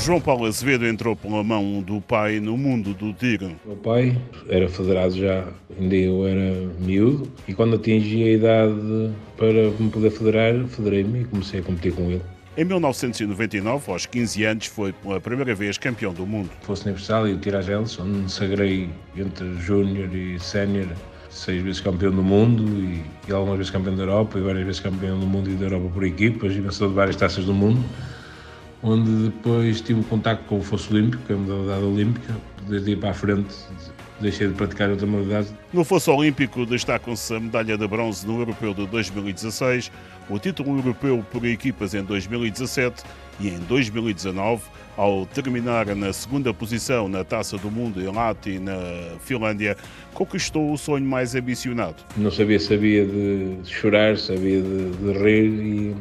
João Paulo Azevedo entrou pela mão do pai no mundo do tiro. O meu pai era federado já, ainda eu era miúdo, e quando atingi a idade para me poder federar, federei-me e comecei a competir com ele. Em 1999, aos 15 anos, foi pela primeira vez campeão do mundo. Fosse Universal e o Tirageles, onde me sagrei entre júnior e sénior, seis vezes campeão do mundo e, e, algumas vezes campeão da Europa e várias vezes campeão do mundo e da Europa por equipas e vencedor de várias taças do mundo, onde depois tive o contacto com o Fosso Olímpico, que é a modalidade olímpica, desde aí para a frente deixei de praticar outra modalidade. No fosso olímpico destacam-se a medalha de bronze no Europeu de 2016, o título europeu por equipas em 2017 e em 2019, ao terminar na segunda posição na Taça do Mundo em Lati, na Finlândia, conquistou o sonho mais ambicionado. Não sabia, sabia de chorar, sabia de, de rir e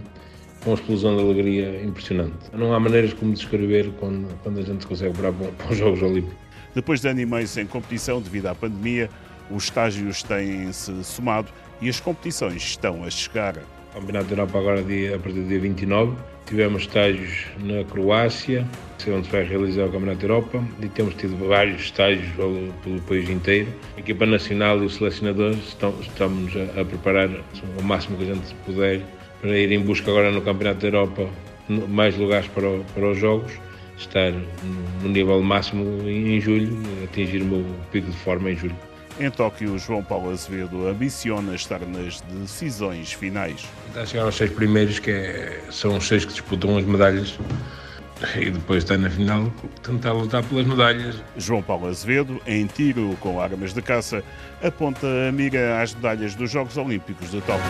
uma explosão de alegria impressionante. Não há maneiras como descrever quando, quando a gente consegue para, para os Jogos Olímpicos. Depois de ano e meio sem competição devido à pandemia, os estágios têm-se somado e as competições estão a chegar. O Campeonato da Europa agora a partir do dia 29. Tivemos estágios na Croácia, onde se vai realizar o Campeonato da Europa, e temos tido vários estágios pelo, pelo país inteiro. A equipa nacional e os selecionadores estão, estamos a, a preparar o máximo que a gente puder para ir em busca agora no Campeonato da Europa mais lugares para, para os Jogos estar no nível máximo em julho, atingir o meu pico de forma em julho. Em Tóquio, João Paulo Azevedo ambiciona estar nas decisões finais. Está a chegar aos seis primeiros, que é, são os seis que disputam as medalhas, e depois está na final tentar lutar pelas medalhas. João Paulo Azevedo, em tiro com armas de caça, aponta a mira às medalhas dos Jogos Olímpicos de Tóquio.